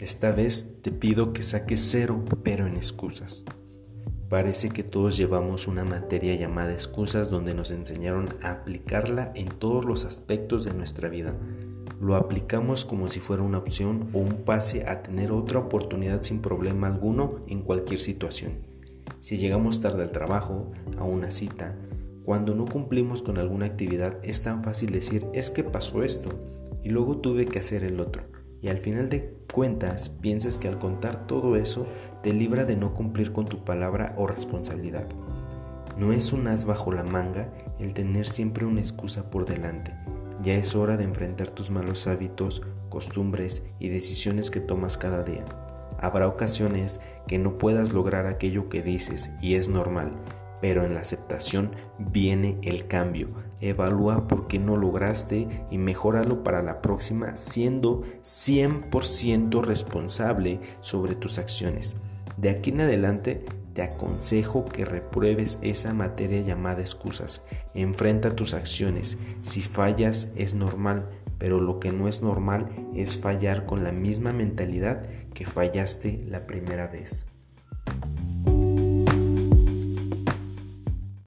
Esta vez te pido que saques cero, pero en excusas. Parece que todos llevamos una materia llamada excusas donde nos enseñaron a aplicarla en todos los aspectos de nuestra vida. Lo aplicamos como si fuera una opción o un pase a tener otra oportunidad sin problema alguno en cualquier situación. Si llegamos tarde al trabajo, a una cita, cuando no cumplimos con alguna actividad es tan fácil decir es que pasó esto y luego tuve que hacer el otro y al final de cuentas piensas que al contar todo eso te libra de no cumplir con tu palabra o responsabilidad. No es un as bajo la manga el tener siempre una excusa por delante. Ya es hora de enfrentar tus malos hábitos, costumbres y decisiones que tomas cada día. Habrá ocasiones que no puedas lograr aquello que dices y es normal, pero en la aceptación viene el cambio. Evalúa por qué no lograste y mejóralo para la próxima siendo 100% responsable sobre tus acciones. De aquí en adelante te aconsejo que repruebes esa materia llamada excusas. Enfrenta tus acciones. Si fallas es normal, pero lo que no es normal es fallar con la misma mentalidad que fallaste la primera vez.